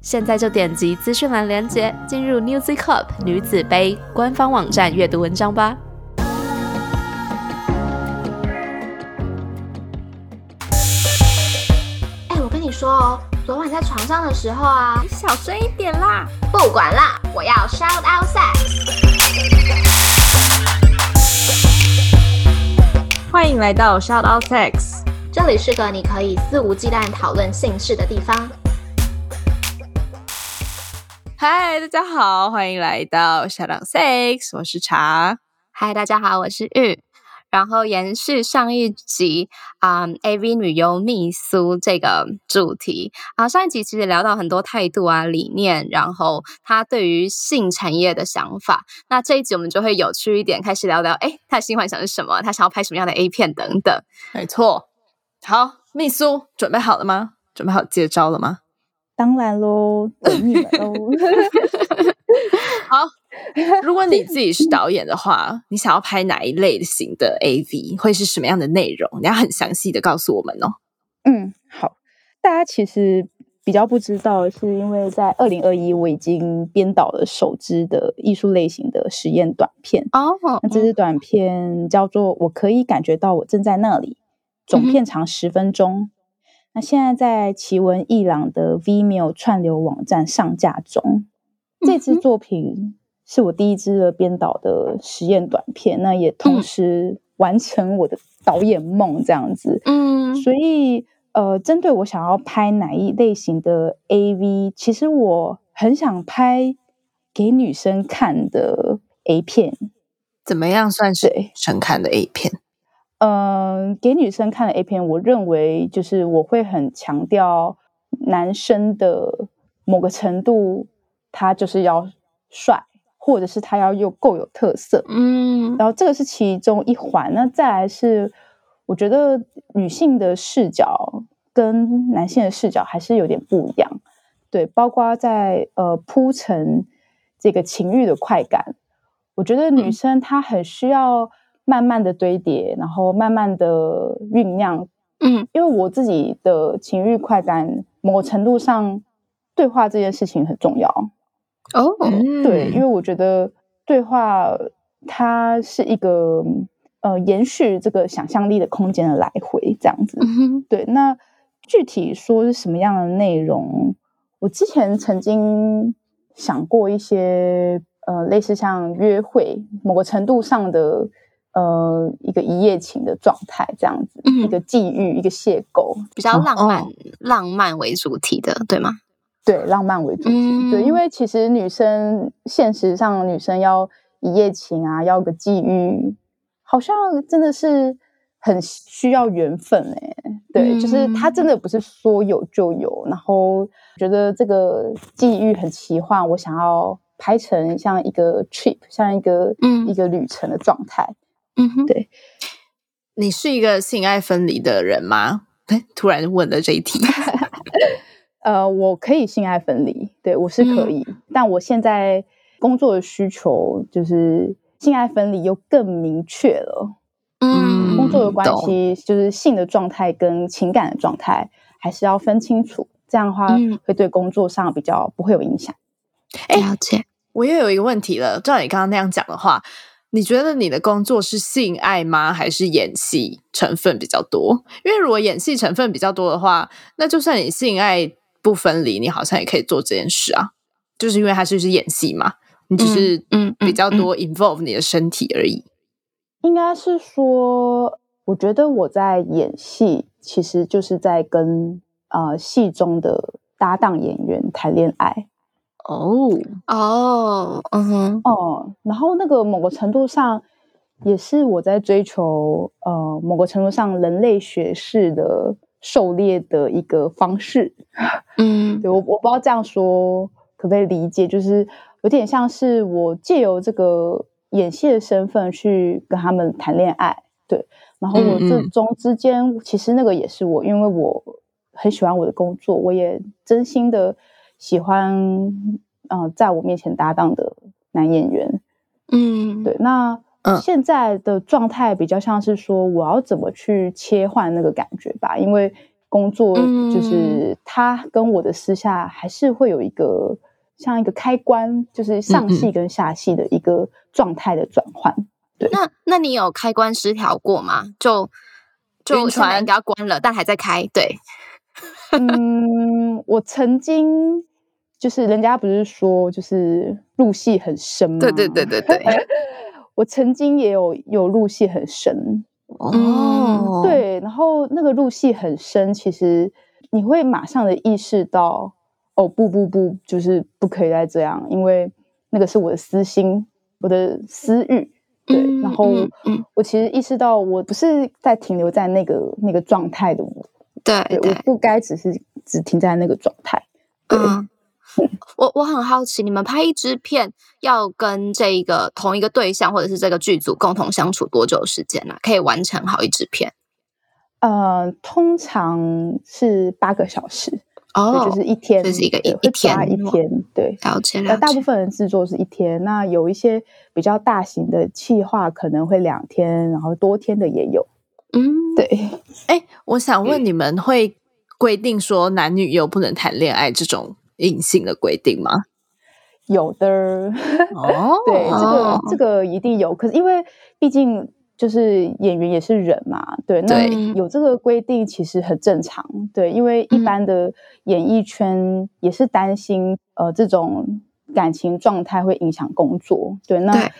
现在就点击资讯栏链接，进入 Newzy Cup 女子杯官方网站阅读文章吧。哎，我跟你说哦，昨晚在床上的时候啊，你小声一点啦！不管啦，我要 shout out sex。欢迎来到 shout out sex，这里是个你可以肆无忌惮讨论性事的地方。嗨，大家好，欢迎来到 out sex，我是茶。嗨，大家好，我是玉。然后延续上一集啊、a v 女优秘苏这个主题啊、上一集其实聊到很多态度啊、理念，然后她对于性产业的想法。那这一集我们就会有趣一点，开始聊聊，哎，她的新幻想是什么？她想要拍什么样的 A 片等等。没错，好，秘书准备好了吗？准备好接招了吗？当然喽，等你们喽。好，如果你自己是导演的话，你想要拍哪一类型的 AV，会是什么样的内容？你要很详细的告诉我们哦。嗯，好。大家其实比较不知道，是因为在二零二一，我已经编导了首支的艺术类型的实验短片。哦，那这支短片叫做《我可以感觉到我正在那里》，总片长十分钟。那现在在奇闻异朗的 Vimeo 串流网站上架中。这支作品是我第一支的编导的实验短片，那也同时完成我的导演梦这样子。嗯，所以呃，针对我想要拍哪一类型的 AV，其实我很想拍给女生看的 A 片。怎么样算是对神看的 A 片？嗯、给女生看的 A 片，我认为就是我会很强调男生的某个程度，他就是要帅，或者是他要又够有特色。嗯然后这个是其中一环。那再来是，我觉得女性的视角跟男性的视角还是有点不一样。对，包括在呃铺陈这个情欲的快感，我觉得女生她很需要慢慢的堆叠，然后慢慢的酝酿。嗯因为我自己的情欲快感，某个程度上，对话这件事情很重要。哦，对，因为我觉得对话它是一个呃延续这个想象力的空间的来回这样子。嗯对，那具体说是什么样的内容，我之前曾经想过一些呃类似像约会某个程度上的呃一个一夜情的状态这样子，嗯一个际遇，一个邂逅。比较浪漫、哦浪漫为主题的，对吗？对，浪漫为主题。嗯对，因为其实女生现实上女生要一夜情啊，要个际遇，好像真的是很需要缘分哎、对，就是他真的不是说有就有，然后觉得这个际遇很奇幻，我想要拍成像一个 trip，像一个嗯一个旅程的状态。嗯哼，对你是一个性爱分离的人吗？哎，突然问了这一题。呃，我可以性爱分离，对我是可以，但我现在工作的需求就是性爱分离又更明确了。嗯工作的关懂系就是性的状态跟情感的状态还是要分清楚，这样的话嗯会对工作上比较不会有影响。了解。我又有一个问题了，照你刚刚那样讲的话，你觉得你的工作是性爱吗？还是演戏成分比较多？因为如果演戏成分比较多的话，那就算你性爱不分离，你好像也可以做这件事啊。就是因为它就是演戏嘛，你只是嗯嗯比较多 involve 你的身体而已。应该是说，我觉得我在演戏，其实就是在跟呃戏中的搭档演员谈恋爱。哦，哦，嗯哼，哦，然后那个某个程度上，也是我在追求呃某个程度上人类学式的狩猎的一个方式。嗯对我我不知道这样说可不可以理解？就是有点像是我借由这个演戏的身份去跟他们谈恋爱，对。然后我这中之间，其实那个也是我，因为我很喜欢我的工作，我也真心的喜欢，呃，在我面前搭档的男演员，嗯，对。那现在的状态比较像是说，我要怎么去切换那个感觉吧？因为工作就是他跟我的私下还是会有一个像一个开关，就是上戏跟下戏的一个状态的转换。对，那那你有开关失调过吗？就就现在应该关了，但还在开。对，嗯，我曾经就是人家不是说就是入戏很深吗？对对对对对，我曾经也有有入戏很深哦。对，然后那个入戏很深，其实你会马上的意识到，哦不不不，就是不可以再这样，因为那个是我的私心，我的私欲。对，然后我其实意识到，我不是在停留在那个那个状态的我，对，我不该只是只停在那个状态。嗯，我我很好奇，你们拍一支片要跟这个同一个对象或者是这个剧组共同相处多久时间呢？可以完成好一支片？呃，通常是八个小时。哦，就是一天，这是一个一一天一天，对，了解了。大部分人制作是一天，那有一些比较大型的企划可能会两天，然后多天的也有。嗯，对。哎，我想问你们会规定说男女又不能谈恋爱这种隐性的规定吗？有的。哦，对，这个这个一定有。可是因为毕竟。就是演员也是人嘛，对，那有这个规定其实很正常，对，因为一般的演艺圈也是担心，呃，这种感情状态会影响工作，对，那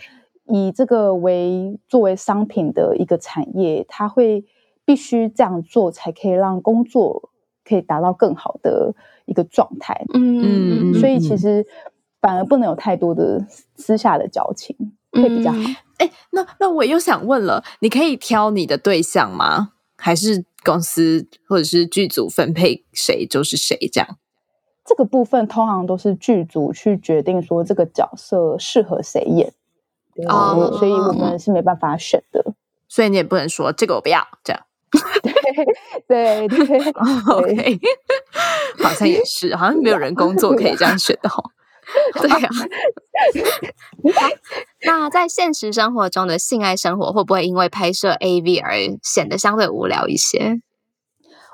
以这个为作为商品的一个产业，它会必须这样做，才可以让工作可以达到更好的一个状态，嗯，所以其实反而不能有太多的私下的交情。会比较好。哎，那那我又想问了，你可以挑你的对象吗？还是公司或者是剧组分配谁就是谁这样？这个部分通常都是剧组去决定说这个角色适合谁演哦，所以我们是没办法选的。所以你也不能说这个我不要这样。对对对，OK，好像也是，好像没有人工作可以这样选的哦。对啊，那在现实生活中的性爱生活会不会因为拍摄 AV 而显得相对无聊一些？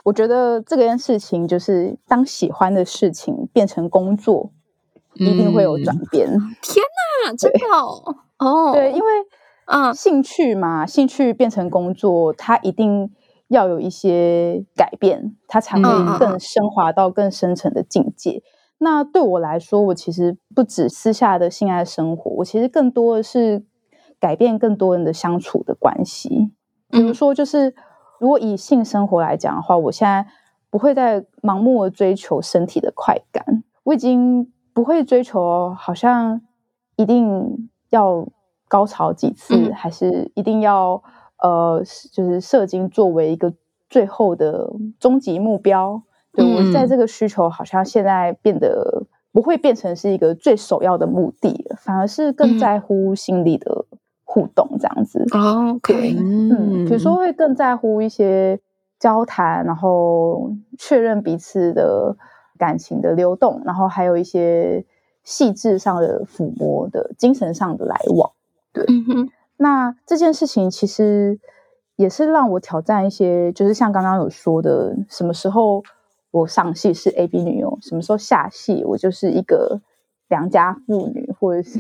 我觉得这件事情就是当喜欢的事情变成工作，一定会有转变。天哪，真的哦！对，因为嗯，兴趣嘛，兴趣变成工作，它一定要有一些改变，它才会更升华到更深层的境界。那对我来说，我其实不止私下的性爱生活，我其实更多的是改变更多人的相处的关系。比如说，就是如果以性生活来讲的话，我现在不会再盲目的追求身体的快感，我已经不会追求好像一定要高潮几次，还是一定要呃，就是射精作为一个最后的终极目标。对我在这个需求好像现在变得不会变成是一个最首要的目的，反而是更在乎心理的互动这样子。哦，对，嗯，比如说会更在乎一些交谈，然后确认彼此的感情的流动，然后还有一些细致上的抚摸的精神上的来往。对，那这件事情其实也是让我挑战一些，就是像刚刚有说的，什么时候。我上戏是 A B 女优，什么时候下戏我就是一个良家妇女，或者是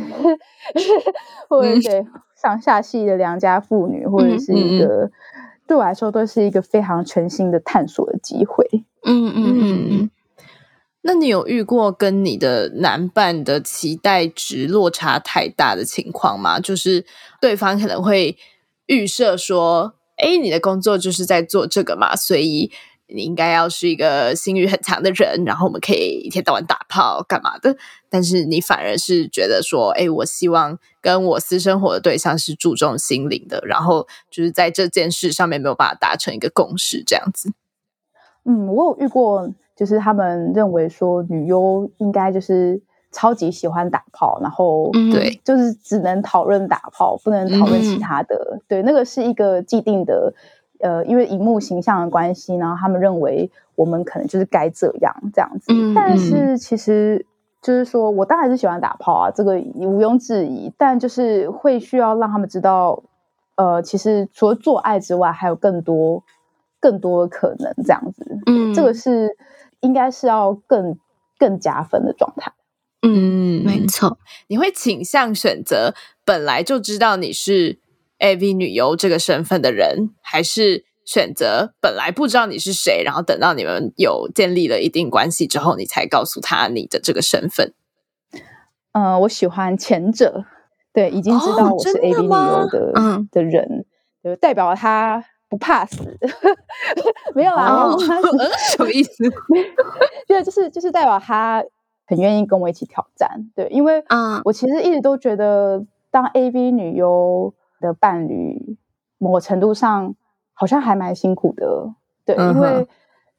或者是上下戏的良家妇女，或者是一个对我来说都是一个非常全新的探索的机会。嗯嗯嗯。那你有遇过跟你的男伴的期待值落差太大的情况吗？就是对方可能会预设说：“哎，你的工作就是在做这个嘛，所以。”你应该要是一个性欲很强的人，然后我们可以一天到晚打炮干嘛的？但是你反而是觉得说，哎，我希望跟我私生活的对象是注重心灵的，然后就是在这件事上面没有办法达成一个共识，这样子。嗯，我有遇过，就是他们认为说女优应该就是超级喜欢打炮，然后嗯对就是只能讨论打炮，不能讨论其嗯他的。对，那个是一个既定的，呃，因为荧幕形象的关系，然后他们认为我们可能就是该这样这样子。嗯但是其实就是说我当然是喜欢打炮啊，这个毋庸置疑，但就是会需要让他们知道，呃，其实除了做爱之外，还有更多更多的可能这样子。嗯这个是应该是要更更加分的状态。嗯，嗯没错，你会倾向选择本来就知道你是 AV 女优这个身份的人，还是选择本来不知道你是谁，然后等到你们有建立了一定关系之后，你才告诉他你的这个身份？嗯，我喜欢前者，对，已经知道哦我是 AV 女吗优的、嗯的人，就代表他不怕死。没有啊，什么意思？对，就是就是代表他很愿意跟我一起挑战。对，因为嗯我其实一直都觉得，当 AV 女优的伴侣，某程度上好像还蛮辛苦的。对，嗯因为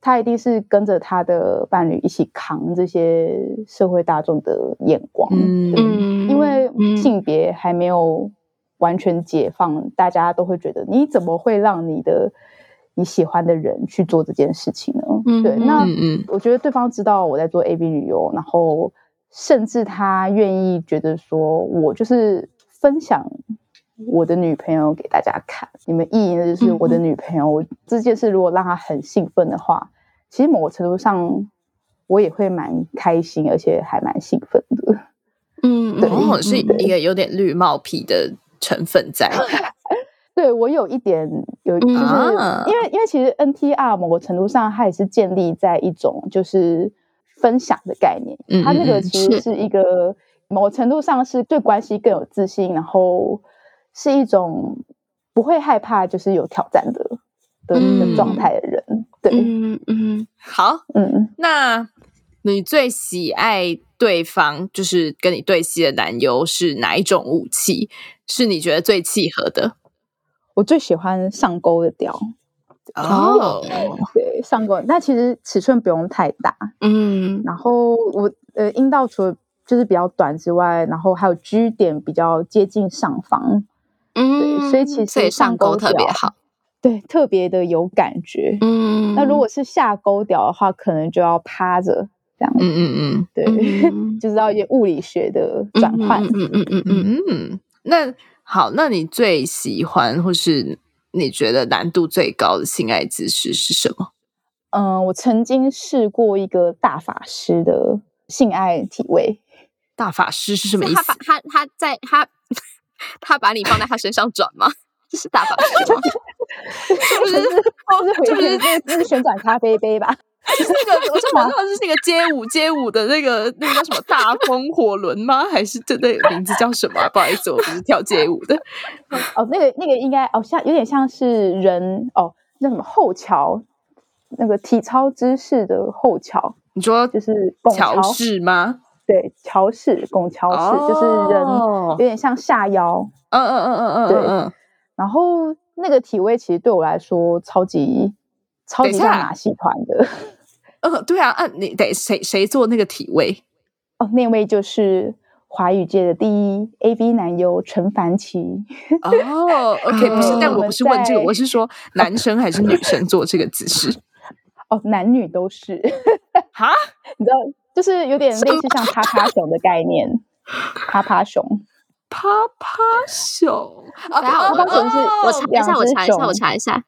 他一定是跟着他的伴侣一起扛这些社会大众的眼光。嗯嗯，因为嗯性别还没有完全解放，大家都会觉得你怎么会让你的你喜欢的人去做这件事情呢？嗯对，那嗯嗯我觉得对方知道我在做 A B 旅游，然后甚至他愿意觉得说我就是分享我的女朋友给大家看，你们意淫的就是我的嗯女朋友。我这件事如果让他很兴奋的话，其实某个程度上我也会蛮开心，而且还蛮兴奋的。嗯，对哦，是嗯一个有点绿帽皮的成分在。对我有一点有，就是、啊。因为因为其实 NTR 某个程度上它也是建立在一种就是分享的概念，嗯它那嗯嗯个其实是。是一个某个程度上是对关系更有自信，然后是一种不会害怕就是有挑战的的嗯。的状态的人，对，嗯嗯。好，嗯。那你最喜爱对方就是跟你对戏的男优是哪一种武器？是你觉得最契合的？我最喜欢上钩的屌，哦，对，上钩，那其实尺寸不用太大，嗯然后我呃阴道除了就是比较短之外，然后还有 G 点比较接近上方，嗯，所以其实所以上上钩钩特别好。对，特别的有感觉。嗯，那如果是下钩屌的话，可能就要趴着这样嗯，嗯嗯对，嗯 就是要一些物理学的转换。嗯嗯嗯嗯嗯嗯嗯。那好，那你最喜欢或是你觉得难度最高的性爱姿势是什么？嗯、我曾经试过一个大法师的性爱体位，大法师是什么意思他把？他他在他他把你放在他身上转吗？这是大法师吗？不是，就是回去那那是旋转咖啡杯吧？那个我就想到的是那个街舞街舞的那个那个叫什么大风火轮吗？还是这那个名字叫什么啊、不好意思，我不是跳街舞的。哦，那个那个应该哦，像有点像是人哦，叫什么后桥，那个体操姿势的后桥，你说就是拱桥式吗？对，桥式拱桥式，就是人哦有点像下腰，嗯嗯嗯嗯嗯对。然后那个体位其实对我来说超级超级像马戏团的嗯，对啊，嗯，你得谁谁做那个体位？哦，那位就是华语界的第一 AV 男优陈凡奇，哦，OK，不是，但我不是问这个，我是说 男生还是女生做这个姿势？哦，男女都是，哈，你知道，就是有点类似像趴趴熊的概念，趴趴熊，趴趴熊啊等下我啊趴熊是哦我查一下，我查一下，我查一下。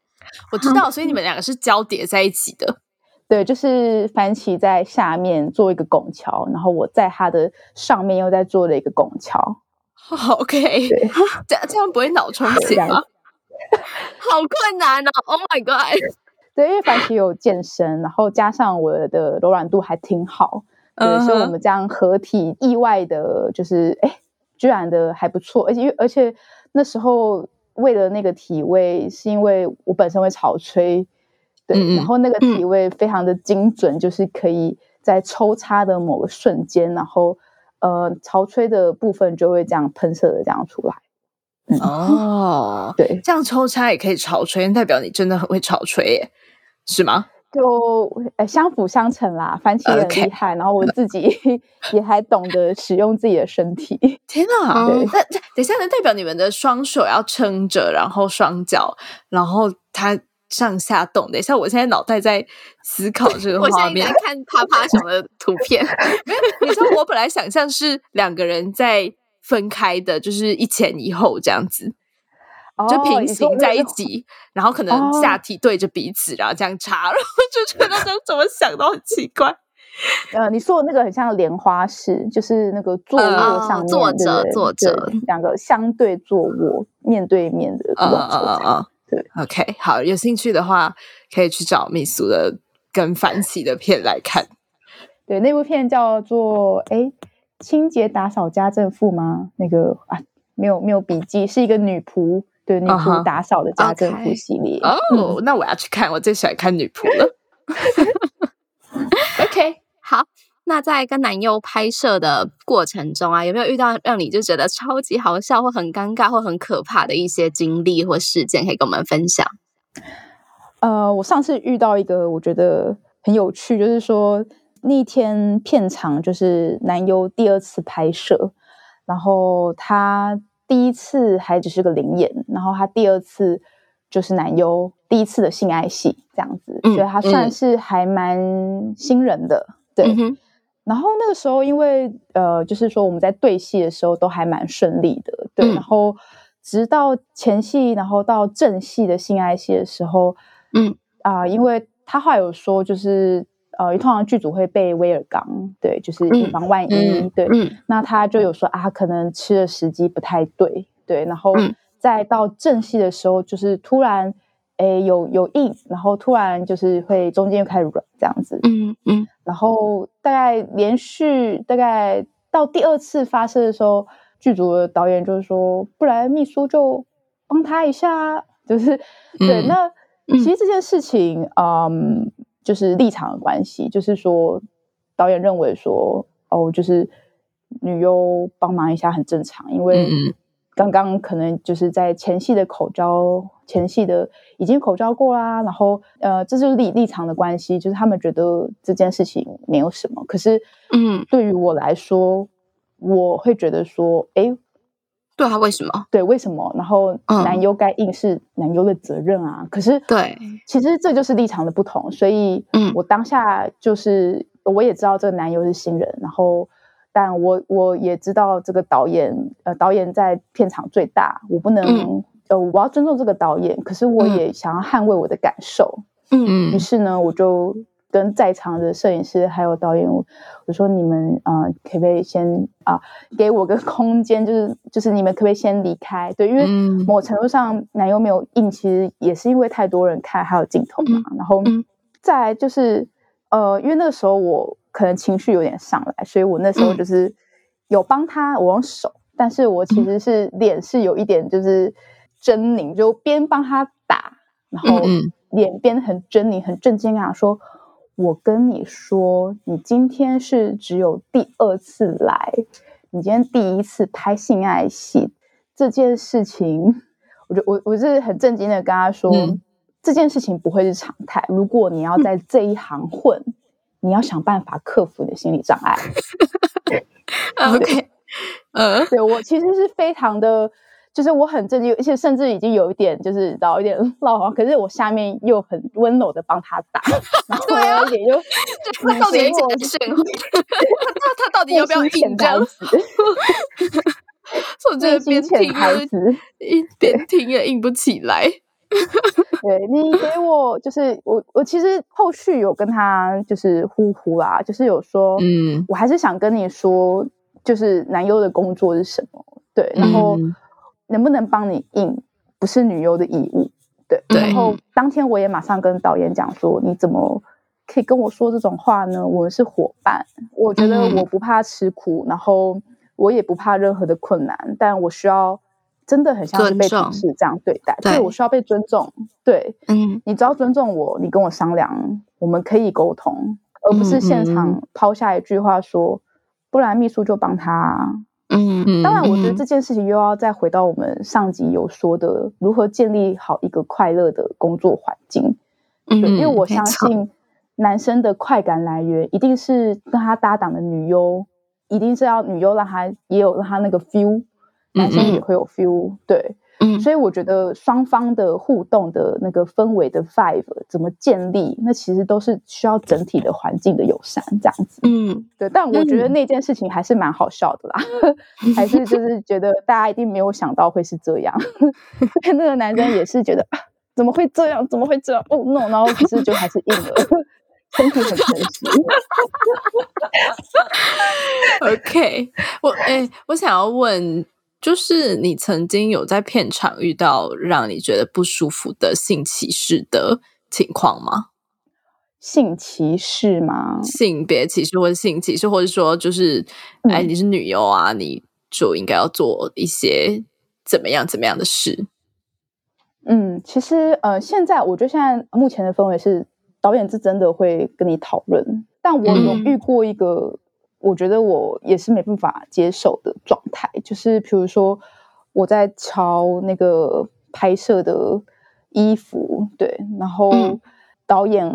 我知道，所以你们两个是交叠在一起的。对，就是番奇在下面做一个拱桥，然后我在他的上面又在做了一个拱桥，好 OK，对 这样这样不会脑充血吗？好困难啊！Oh my god！对，因为凡奇有健身，然后加上我的柔软度还挺好，对所以我们这样合体，意外的就是哎，居然的还不错，而且因为而且那时候为了那个体位，是因为我本身会潮吹，对，然后那个体位非常的精准，就是可以在抽插的某个瞬间，然后呃潮吹的部分就会这样喷射的这样出来，哦，对，这样抽插也可以潮吹，代表你真的很会潮吹耶，是吗？就呃相辅相成啦，番茄也很厉害，然后我自己 也还懂得使用自己的身体。天哪！对等一下，能代表你们的双手要撑着，然后双脚，然后它上下动。等一下，我现在脑袋在思考这个我现画面在在。看啪啪熊的图片，没有，你说我本来想象是两个人在分开的，就是一前一后这样子，就哦平行在一起，然后可能哦下体对着彼此，然后这样插，然后就觉得那种怎么想都很奇怪。呃，你说的那个很像莲花式，就是那个坐嗯卧上坐着坐着对两个相对坐卧，面对面的嗯往球踩。对，OK，好，有兴趣的话可以去找秘书的跟反起 的片来看。对，那部片叫做哎，清洁打扫家政妇吗？那个啊，没有没有笔记，是一个女仆，对，女仆打扫的家政妇系列。哦，那我要去看，我最喜欢看女仆了。OK，好，那在跟男优拍摄的过程中啊，有没有遇到让你就觉得超级好笑或很尴尬或很可怕的一些经历或事件，可以跟我们分享？呃，我上次遇到一个我觉得很有趣，就是说那天片场就是男优第二次拍摄，然后他第一次还只是个灵演，然后他第二次就是男优第一次的性爱戏这样子，嗯所以他算是还蛮新人的，对。然后那个时候，因为呃，就是说我们在对戏的时候都还蛮顺利的，对。嗯然后直到前戏，然后到正戏的性爱戏的时候，嗯啊、因为他后来有说，就是呃，通常剧组会备威尔刚，对，就是以嗯防万一，嗯对。嗯那他就有说啊，可能吃的时机不太对，对。然后嗯再到正戏的时候，就是突然。诶，有有硬，然后突然就是会中间又开始软这样子，嗯嗯然后大概连续大概到第二次发射的时候，剧组的导演就是说，不然秘书就帮他一下啊，就是对。嗯那嗯其实这件事情，嗯，就是立场的关系，就是说导演认为说，哦，就是女优帮忙一下很正常，因为刚刚可能就是在前戏的口交，前戏的已经口交过啦，然后呃，这就是立立场的关系，就是他们觉得这件事情没有什么，可是嗯，对于我来说，我会觉得说，哎，对啊，为什么？对，为什么？然后嗯。男优该硬是男优的责任啊，可是对，其实这就是立场的不同，所以嗯。我当下就是我也知道这个男优是新人，然后但我我也知道这个导演，呃，导演在片场最大，我不能、嗯呃，我要尊重这个导演，可是我嗯也想要捍卫我的感受，嗯嗯于是呢，我就跟在场的摄影师还有导演，我我说你们啊、呃可不可以先啊、给我个空间，就是就是你们可不可以先离开？对，因为嗯某程度上男优没有硬，其实也是因为太多人看，还有镜头嘛。然后嗯再来就是呃，因为那个时候我可能情绪有点上来，所以我那时候嗯。就是有帮他，我用手，但是我其实是脸是有一点就是狰狞，就边帮他打，然后脸边很狰狞、很震惊啊，说：“我跟你说，你今天是只有第二次来，你今天第一次拍性爱戏这件事情，我就我我是很震惊的跟他说，嗯。这件事情不会是常态。如果你要在这一行混，你要想办法克服你的心理障碍。OK，呃，对我其实是非常的，就是我很震惊，而且甚至已经有一点就是知道有点 落荒，可是我下面又很温柔的帮他打，然后对啊呢也就那到底给我简讯？他他到底要不要硬这样台？词？我觉得内心潜边听台词。一边听也硬不起来。对你给我，就是我，我其实后续有跟他就是呼呼啦，就是有说，嗯。我还是想跟你说，就是男优的工作是什么，对，然后嗯。能不能帮你印，不是女优的义务，对，对然后当天我也马上跟导演讲说，你怎么可以跟我说这种话呢？我们是伙伴，我觉得嗯。我不怕吃苦，然后我也不怕任何的困难，但我需要真的很像是被同事这样对待，对。对我需要被尊重，对，嗯。你只要尊重我，你跟我商量，我们可以沟通，而不是现场抛下一句话说，不然秘书就帮他。啊。嗯。嗯当然，我觉得嗯这件事情又要再回到我们上集有说的，如何建立好一个快乐的工作环境。嗯，因为我相信男生的快感来源一定是跟他搭档的女优，一定是要女优让他也有让他那个 feel，男生也会有 feel，对。嗯，所以我觉得双方的互动的那个氛围的 five 怎么建立，那其实都是需要整体的环境的友善这样子。嗯，对。但我觉得那件事情还是蛮好笑的啦，还是就是觉得大家一定没有想到会是这样。那个男生也是觉得怎么会这样？怎么会这样？哦 no！然后可是就还是硬了，身体很诚实。OK，我哎、我想要问。就是你曾经有在片场遇到让你觉得不舒服的性歧视的情况吗？性歧视吗？性别歧视或者性歧视，或者说就是，嗯哎，你是女优啊，你就应该要做一些怎么样怎么样的事。嗯，其实呃，现在我觉得现在目前的氛围是导演是真的会跟你讨论，但我有嗯遇过一个。我觉得我也是没办法接受的状态，就是比如说我在瞧那个拍摄的衣服，对，然后嗯导演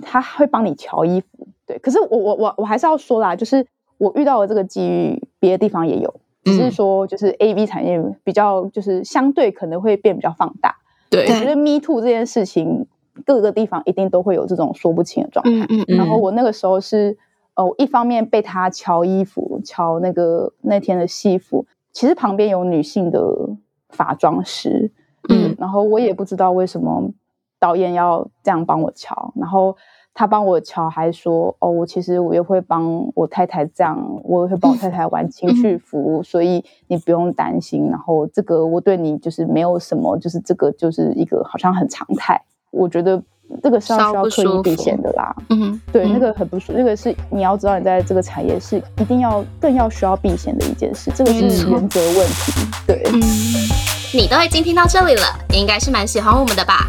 他会帮你瞧衣服，对，可是我我我我还是要说啦，就是我遇到的这个机遇，别的地方也有，只是说就是 A V 产业比较就是相对可能会变比较放大，对我觉得 Me Too 这件事情，各个地方一定都会有这种说不清的状态，嗯嗯然后我那个时候是。呃，我一方面被他瞧衣服，瞧那个那天的戏服，其实旁边有女性的化妆师，嗯，然后我也不知道为什么导演要这样帮我瞧，然后他帮我瞧，还说哦，我其实我也会帮我太太这样，我也会帮我太太玩情绪服，所以你不用担心。然后这个我对你就是没有什么，就是这个就是一个好像很常态，我觉得。这个是要需要刻意避嫌的啦，嗯，对，那个很不舒服，那个是你要知道，你在这个产业是一定要更要需要避嫌的一件事，这个是原则问题，对。嗯，你都已经听到这里了，你应该是蛮喜欢我们的吧？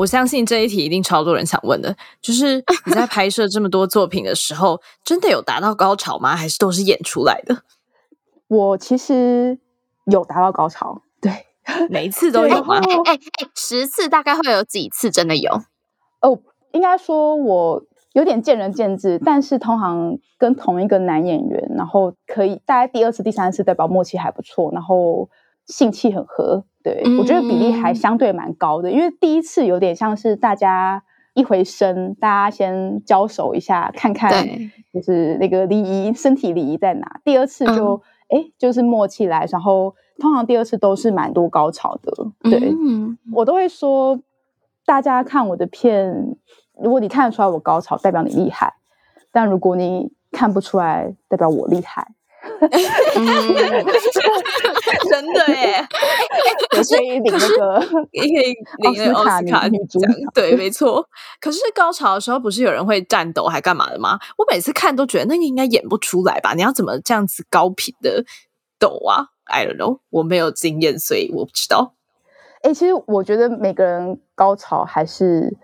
我相信这一题一定超多人想问的，就是你在拍摄这么多作品的时候，真的有达到高潮吗？还是都是演出来的？我其实有达到高潮，对，每一次都有吗？哎哎哎，十次大概会有几次真的有？哦，应该说我有点见仁见智，但是通常跟同一个男演员，然后可以大概第二次、第三次代表默契还不错，然后性气很合。对、嗯我觉得比例还相对蛮高的，因为第一次有点像是大家一回生，大家先交手一下，看看就是那个礼仪、身体礼仪在哪。第二次就哎、诶就是默契来，然后通常第二次都是蛮多高潮的。对，嗯我都会说，大家看我的片，如果你看得出来我高潮，代表你厉害；但如果你看不出来，代表我厉害。嗯 真的耶，我可以领那个可以领那个奥斯卡女女主奖角，对，没错。可是高潮的时候，不是有人会颤抖还干嘛的吗？我每次看都觉得那个应该演不出来吧？你要怎么这样子高频的抖啊？I don't know，我没有经验，所以我不知道。哎、其实我觉得每个人高潮还是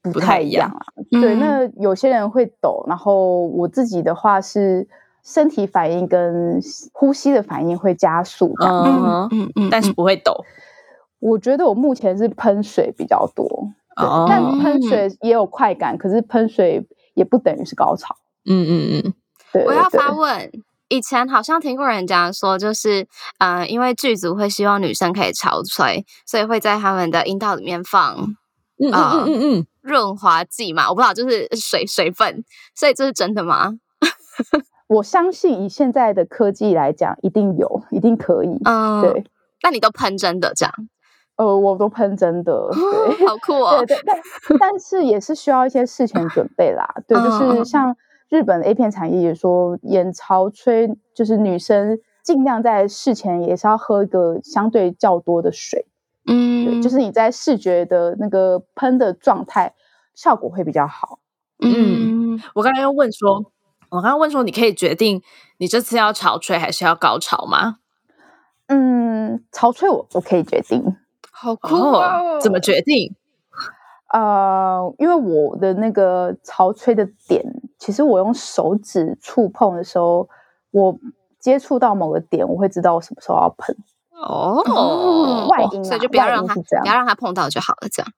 不不太一样啊。对，嗯那有些人会抖，然后我自己的话是身体反应跟呼吸的反应会加速这样子。嗯，嗯嗯，但是不会抖。我觉得我目前是喷水比较多，对，哦但喷水也有快感，可是喷水也不等于是高潮。嗯嗯嗯，对，我要对发问。以前好像听过人家说，就是呃，因为剧组会希望女生可以潮吹，所以会在他们的阴道里面放嗯嗯嗯，润滑剂嘛，我不知道，就是水水分，所以这是真的吗？我相信以现在的科技来讲，一定有，一定可以。嗯，对，，那你都喷真的这样，呃，我都喷真的，对。好酷哦对，对，但 但是也是需要一些事前准备啦。对，就嗯是像日本的 A 片产业也说，演潮吹就是女生尽量在事前也是要喝一个相对较多的水，对，嗯，就是你在视觉的那个喷的状态效果会比较好。嗯，我刚才要问说，我刚刚问说，你可以决定你这次要潮吹还是要高潮吗？嗯，潮吹我我可以决定，好酷哦！怎么决定？呃，因为我的那个潮吹的点，其实我用手指触碰的时候，我接触到某个点，我会知道我什么时候要喷。哦，外音，所以就不要让他不要让他碰到就好了，这样。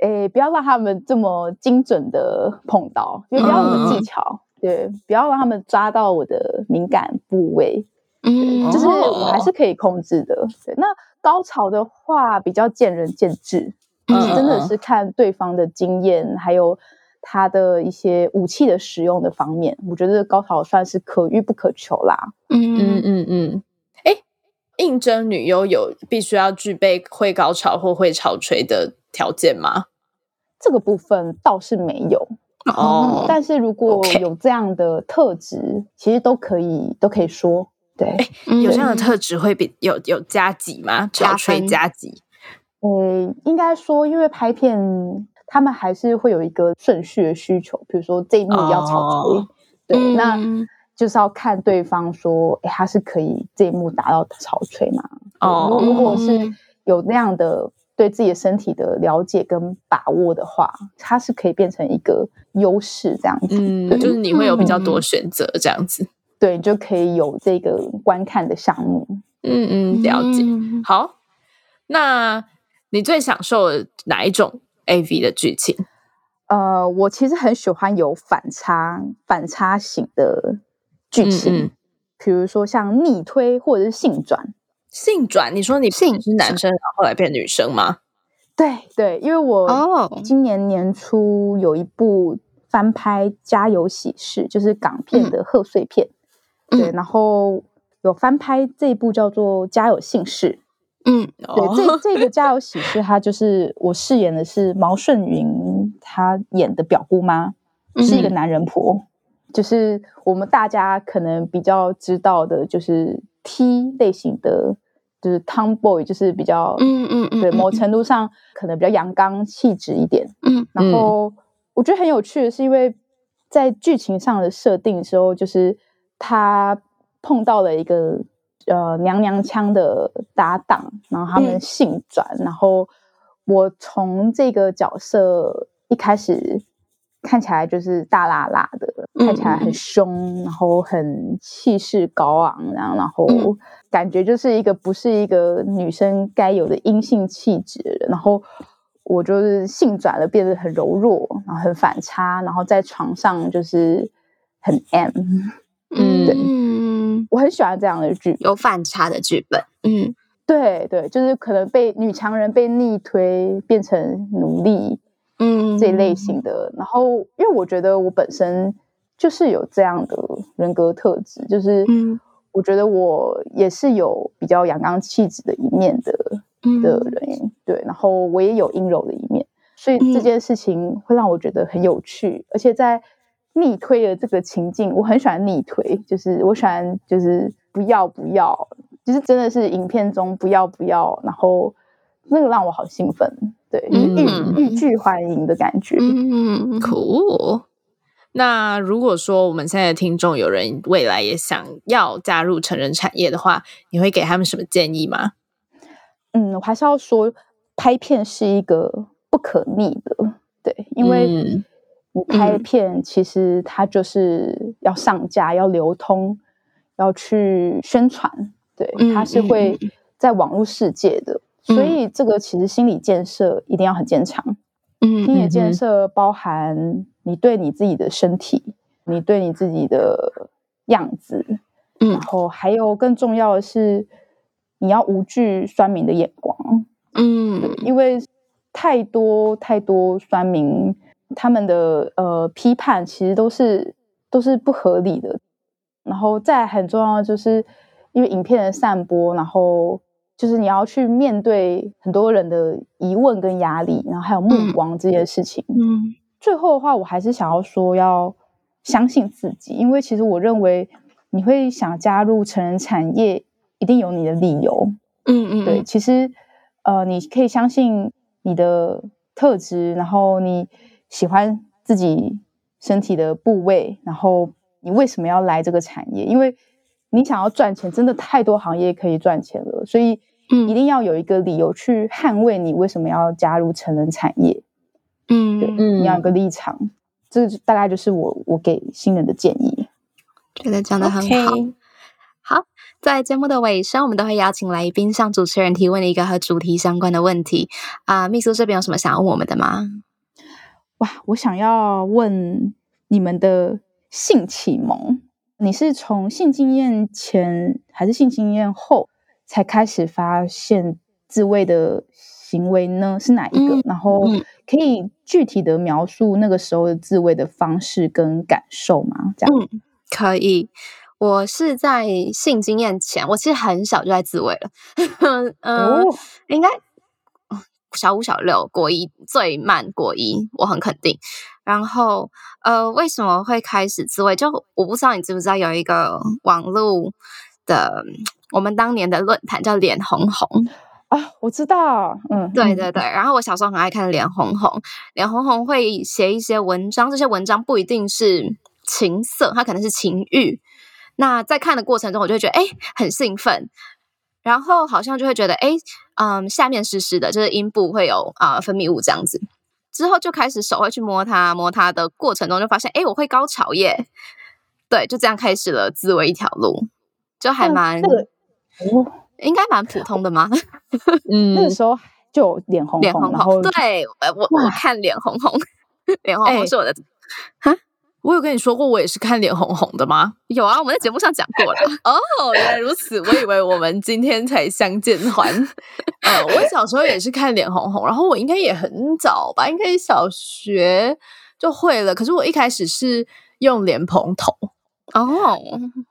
诶，不要让他们这么精准的碰到，因为不要那么技巧，对，不要让他们抓到我的敏感部位，嗯，就是我还是可以控制的。对，那高潮的话比较见仁见智。真的是看对方的经验，还有他的一些武器的使用的方面，我觉得高潮算是可遇不可求啦。嗯嗯嗯嗯。哎，应征女优有必须要具备会高潮或会潮吹的条件吗？这个部分倒是没有哦。但是如果有这样的特质，其实都可以都可以说。对，有这样的特质会比有有加几吗？潮吹加几？呃，应该说，因为拍片，他们还是会有一个顺序的需求。比如说这一幕要潮吹，对，那就是要看对方说，哎，他是可以这一幕达到潮吹吗？哦，如果是有那样的对自己的身体的了解跟把握的话，它是可以变成一个优势，这样子。嗯，就是你会有比较多选择，这样子。对，就可以有这个观看的项目。嗯嗯，了解。好，那。你最享受哪一种 A V 的剧情？呃，我其实很喜欢有反差、反差型的剧情，比如说像逆推或者是性转。性转？你说你性是男生，然后来变女生吗？对对，因为我今年年初有一部翻拍《家有喜事》，就是港片的贺岁片，对，然后有翻拍这一部叫做《家有姓氏》。嗯，对，这这个《家有喜事》，他就是我饰演的是毛舜筠，他演的表姑妈，是一个男人婆，就是我们大家可能比较知道的，就是 T 类型的，就是 Tomboy，就是比较，嗯嗯嗯，对，某程度上可能比较阳刚气质一点，嗯，然后我觉得很有趣的是，因为在剧情上的设定的时候，就是他碰到了一个。呃，娘娘腔的搭档，然后他们性转，然后我从这个角色一开始看起来就是大辣辣的，看起来很凶，然后很气势高昂，然后然后感觉就是一个不是一个女生该有的阴性气质，然后我就是性转了，变得很柔弱，然后很反差，然后在床上就是很 M，嗯，对。我很喜欢这样的剧，有反差的剧本。嗯，对对，就是可能被女强人被逆推变成奴隶，嗯，这一类型的。然后，因为我觉得我本身就是有这样的人格特质，就是我觉得我也是有比较阳刚气质的一面的的人，对。然后我也有阴柔的一面，所以这件事情会让我觉得很有趣，而且在。逆推的这个情境，我很喜欢逆推，就是我喜欢就是不要不要，就是真的是影片中不要不要，然后那个让我好兴奋，对，欲欲拒还迎的感觉。嗯，酷。那如果说我们现在的听众有人未来也想要加入成人产业的话，你会给他们什么建议吗？嗯，我还是要说，拍片是一个不可逆的，对，因为。你拍片其实它就是要上架、要流通、要去宣传，对，它是会在网络世界的，所以这个其实心理建设一定要很坚强。嗯，心理建设包含你对你自己的身体，你对你自己的样子，然后还有更重要的是，你要无惧酸民的眼光。嗯，因为太多太多酸民。他们的呃批判其实都是都是不合理的，然后再很重要就是因为影片的散播，然后就是你要去面对很多人的疑问跟压力，然后还有目光这些事情。嗯，最后的话，我还是想要说要相信自己，因为其实我认为你会想加入成人产业，一定有你的理由。嗯嗯，对，其实呃，你可以相信你的特质，然后你。喜欢自己身体的部位，然后你为什么要来这个产业？因为你想要赚钱，真的太多行业可以赚钱了，所以一定要有一个理由去捍卫你为什么要加入成人产业。嗯，对，你要有个立场。这大概就是我我给新人的建议。觉得讲的很好。好，在节目的尾声，我们都会邀请来宾向主持人提问一个和主题相关的问题。啊，秘书这边有什么想问我们的吗？哇，我想要问你们的性启蒙，你是从性经验前还是性经验后才开始发现自慰的行为呢？是哪一个？然后可以具体的描述那个时候的自慰的方式跟感受吗？这样，嗯，可以。我是在性经验前，我其实很小就在自慰了，嗯，应该小五小六国一最慢国一，我很肯定。然后呃，为什么会开始自慰？就我不知道你知不知道有一个网络的，我们当年的论坛叫脸红红啊，我知道，嗯，对对对。然后我小时候很爱看脸红红，脸红红会写一些文章，这些文章不一定是情色，它可能是情欲。那在看的过程中，我就会觉得哎很兴奋，然后好像就会觉得哎嗯下面湿湿的，就是阴部会有啊分泌物这样子。之后就开始手会去摸它，摸它的过程中就发现哎我会高潮耶，对，就这样开始了自慰一条路，就还蛮哦应该蛮普通的吗？嗯，那个时候就脸红脸红红，对我我看脸红红，脸红红是我的 哈。我有跟你说过，我也是看脸红红的吗？有啊，我们在节目上讲过了。哦，原来如此，我以为我们今天才相见欢。呃，我小时候也是看脸红红，然后我应该也很早吧，应该小学就会了。可是我一开始是用莲蓬头。哦，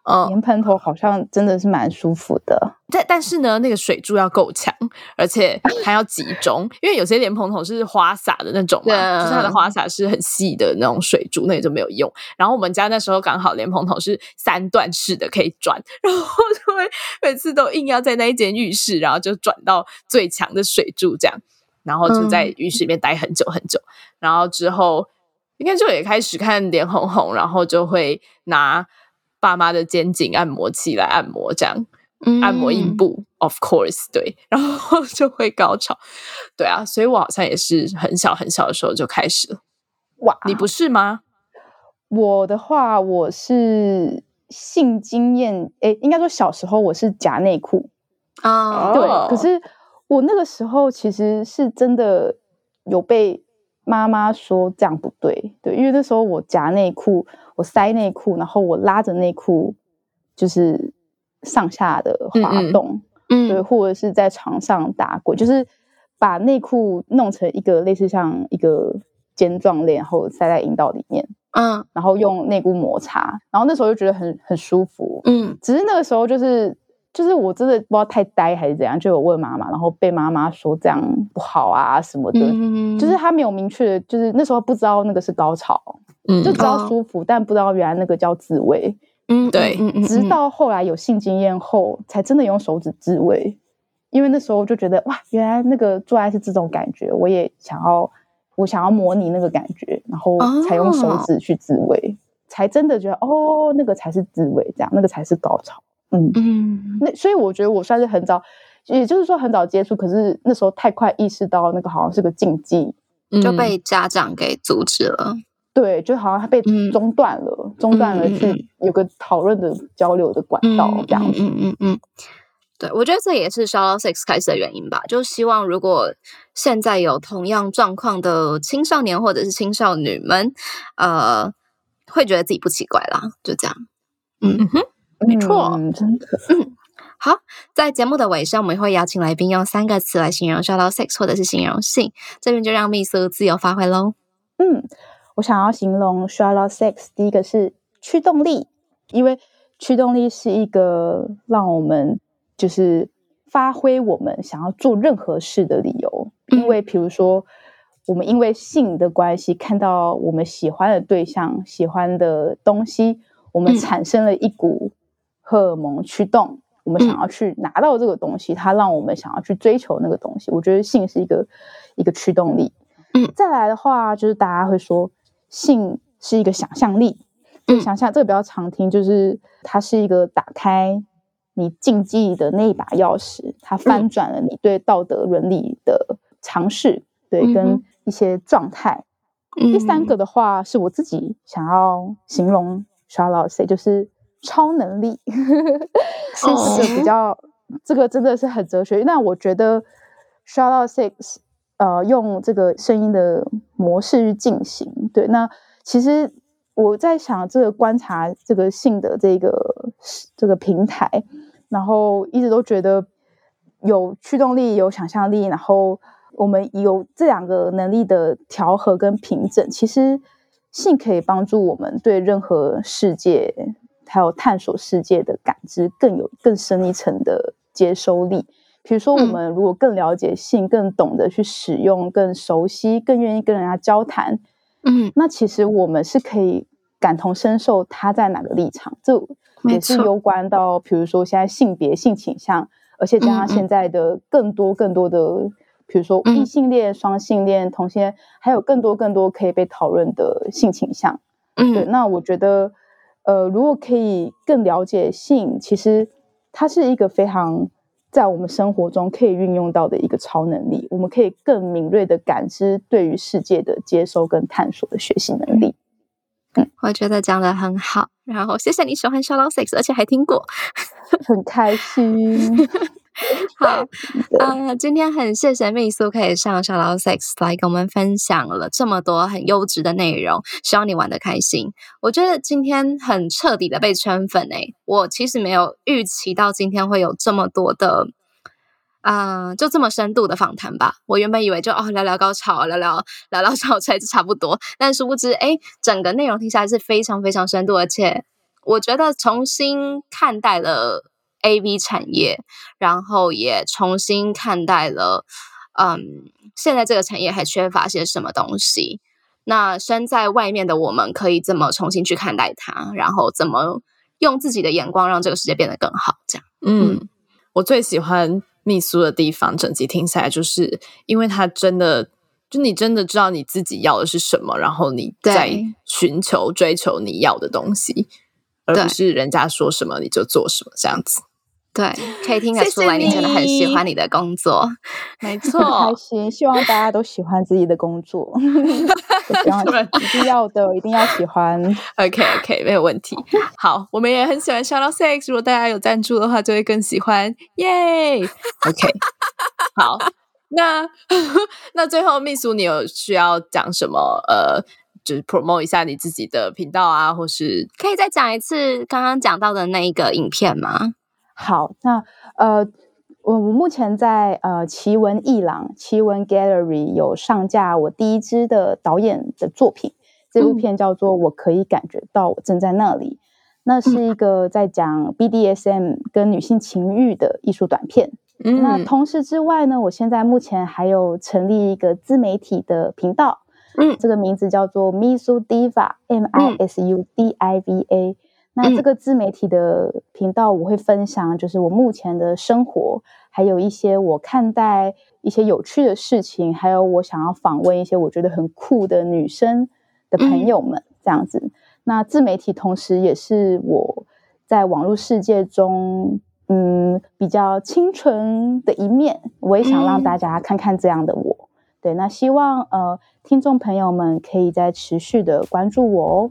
嗯，莲蓬头好像真的是蛮舒服的。但但是呢，那个水柱要够强，而且 还要集中，因为有些莲蓬头是花洒的那种嘛，就是它的花洒是很细的那种水柱，那也就没有用。然后我们家那时候刚好莲蓬头是三段式的，可以转，然后就会每次都硬要在那一间浴室，然后就转到最强的水柱这样，然后就在浴室里面待很久很久。然后之后应该就也开始看脸红红，然后就会拿爸妈的肩颈按摩器来按摩这样。按摩阴部，of course，对，然后 就会高潮，对啊，所以我好像也是很小很小的时候就开始了。哇，你不是吗？我的话，我是性经验，诶，应该说小时候我是夹内裤啊，对，可是我那个时候其实是真的有被妈妈说这样不对，对，因为那时候我夹内裤，我塞内裤，然后我拉着内裤，就是。上下的滑动，嗯，对，或者是在床上打滚，就是把内裤弄成一个类似像一个尖状链，然后塞在阴道里面，嗯，然后用内裤摩擦，然后那时候就觉得很很舒服，嗯，只是那个时候就是就是我真的不知道太呆还是怎样，就有问妈妈，然后被妈妈说这样不好啊什么的，就是他没有明确的，就是那时候不知道那个是高潮，嗯，就知道舒服，但不知道原来那个叫自慰。嗯，对，直到后来有性经验后，才真的用手指自慰，因为那时候就觉得哇，原来那个做爱是这种感觉，我也想要，我想要模拟那个感觉，然后才用手指去自慰，才真的觉得哦，那个才是自慰，这样那个才是高潮。嗯嗯，那所以我觉得我算是很早，也就是说很早接触，可是那时候太快意识到那个好像是个禁忌，就被家长给阻止了。对，就好像他被中断了，中断了去有个讨论的交流的管道这样子。嗯嗯嗯，对，我觉得这也是 Shout Out Sex 开始的原因吧。就希望如果现在有同样状况的青少年或者是青少女们，呃，会觉得自己不奇怪啦。就这样。嗯哼，没错，真的。嗯，好，在节目的尾声，我们会邀请来宾用三个词来形容 “shadow Sex 或者是形容性，这边就让秘书自由发挥喽。嗯。我想要形容 Charlotte Sex，第一个是驱动力，因为驱动力是一个让我们就是发挥我们想要做任何事的理由。因为比如说，我们因为性的关系看到我们喜欢的对象、喜欢的东西，我们产生了一股荷尔蒙驱动，我们想要去拿到这个东西，它让我们想要去追求那个东西。我觉得性是一个一个驱动力。嗯，再来的话，就是大家会说。性是一个想象力。就想象这个比较常听，就是它是一个打开你禁忌的那一把钥匙，它翻转了你对道德伦理的尝试，对，跟一些状态。第三个的话，是我自己想要形容 Charlotte，就是超能力，是一个比较这个真的是很哲学。那我觉得 Charlotte Six，呃，用这个声音的模式去进行，对，那其实。我在想这个观察这个性的这个这个平台，然后一直都觉得有驱动力、有想象力，然后我们有这两个能力的调和跟平整，其实性可以帮助我们对任何世界还有探索世界的感知更有更深一层的接收力。比如说，我们如果更了解性，更懂得去使用，更熟悉，更愿意跟人家交谈。嗯，那其实我们是可以感同身受他在哪个立场，这也是攸关到，比如说现在性别、性倾向，而且加上现在的更多更多的，比如说异性恋、双性恋、同性恋，还有更多更多可以被讨论的性倾向。嗯，对，那我觉得，呃，如果可以更了解性，其实它是一个非常。在我们生活中可以运用到的一个超能力，我们可以更敏锐的感知对于世界的接收跟探索的学习能力。嗯，我觉得讲的很好，然后谢谢你喜欢 Shallow Six 而且还听过，很开心。好，啊，今天很谢谢秘书可以上小老 sex 来跟我们分享了这么多很优质的内容，希望你玩的开心。我觉得今天很彻底的被圈粉诶，我其实没有预期到今天会有这么多的，啊，就这么深度的访谈吧。我原本以为就哦聊聊高潮，聊聊聊聊潮就差不多，但殊不知，哎，整个内容听起来是非常非常深度，而且我觉得重新看待了。A V 产业，然后也重新看待了，嗯，现在这个产业还缺乏些什么东西？那身在外面的我们可以怎么重新去看待它？然后怎么用自己的眼光让这个世界变得更好？这样，嗯，我最喜欢秘书的地方，整集听起来就是因为他真的，就你真的知道你自己要的是什么，然后你在寻求追求你要的东西，而不是人家说什么你就做什么这样子。对，可以听得出来，你真的很喜欢你的工作，没 错，开心。希望大家都喜欢自己的工作，一定要的，一定要喜欢。OK，OK，没有问题。好，我们也很喜欢 Shout Out Six，如果大家有赞助的话，就会更喜欢。耶，OK，好，那那最后秘书，你有需要讲什么？呃，就是 promote 一下你自己的频道啊，或是可以再讲一次刚刚讲到的那一个影片吗？好，那呃，我我目前在呃奇闻艺廊奇闻 Gallery 有上架我第一支的导演的作品，这部片叫做《我可以感觉到我正在那里》，那是一个在讲 BDSM 跟女性情欲的艺术短片。那同时之外呢，我现在目前还有成立一个自媒体的频道，嗯，这个名字叫做 Misu Diva M I S U D I V A。那这个自媒体的频道，我会分享就是我目前的生活，还有一些我看待一些有趣的事情，还有我想要访问一些我觉得很酷的女生的朋友们这样子。那自媒体同时也是我在网络世界中，嗯，比较清纯的一面，我也想让大家看看这样的我。对，那希望呃听众朋友们可以再持续的关注我哦。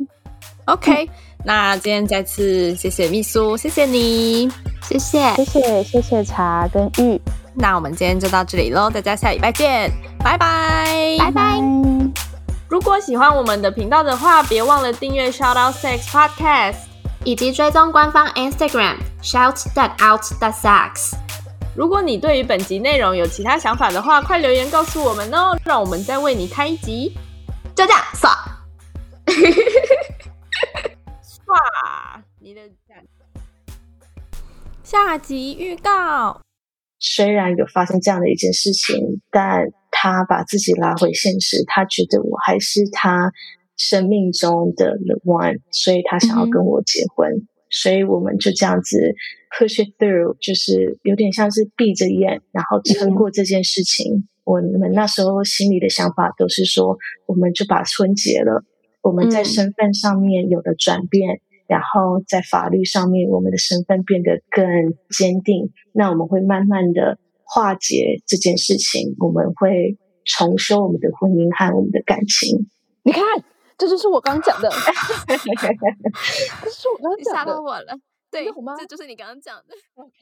OK，那今天再次谢谢秘书，谢谢你，谢谢，谢谢，谢谢茶跟玉。那我们今天就到这里喽，大家下礼拜见，拜拜，拜拜。如果喜欢我们的频道的话，别忘了订阅 Shout Out Sex Podcast，以及追踪官方 Instagram Shout That Out That Sex。如果你对于本集内容有其他想法的话，快留言告诉我们哦，让我们再为你开一集。就这样，爽。哇！你的下集预告，虽然有发生这样的一件事情，但他把自己拉回现实，他觉得我还是他生命中的 the one，所以他想要跟我结婚，所以我们就这样子 push it through，就是有点像是闭着眼，然后撑过这件事情。我们那时候心里的想法都是说，我们就把婚结了。我们在身份上面有了转变，然后在法律上面我们的身份变得更坚定，那我们会慢慢的化解这件事情，我们会重修我们的婚姻和我们的感情。你看，这就是我刚讲的，这是我刚讲的，吓到我了。对，这就是你刚刚讲的。OK。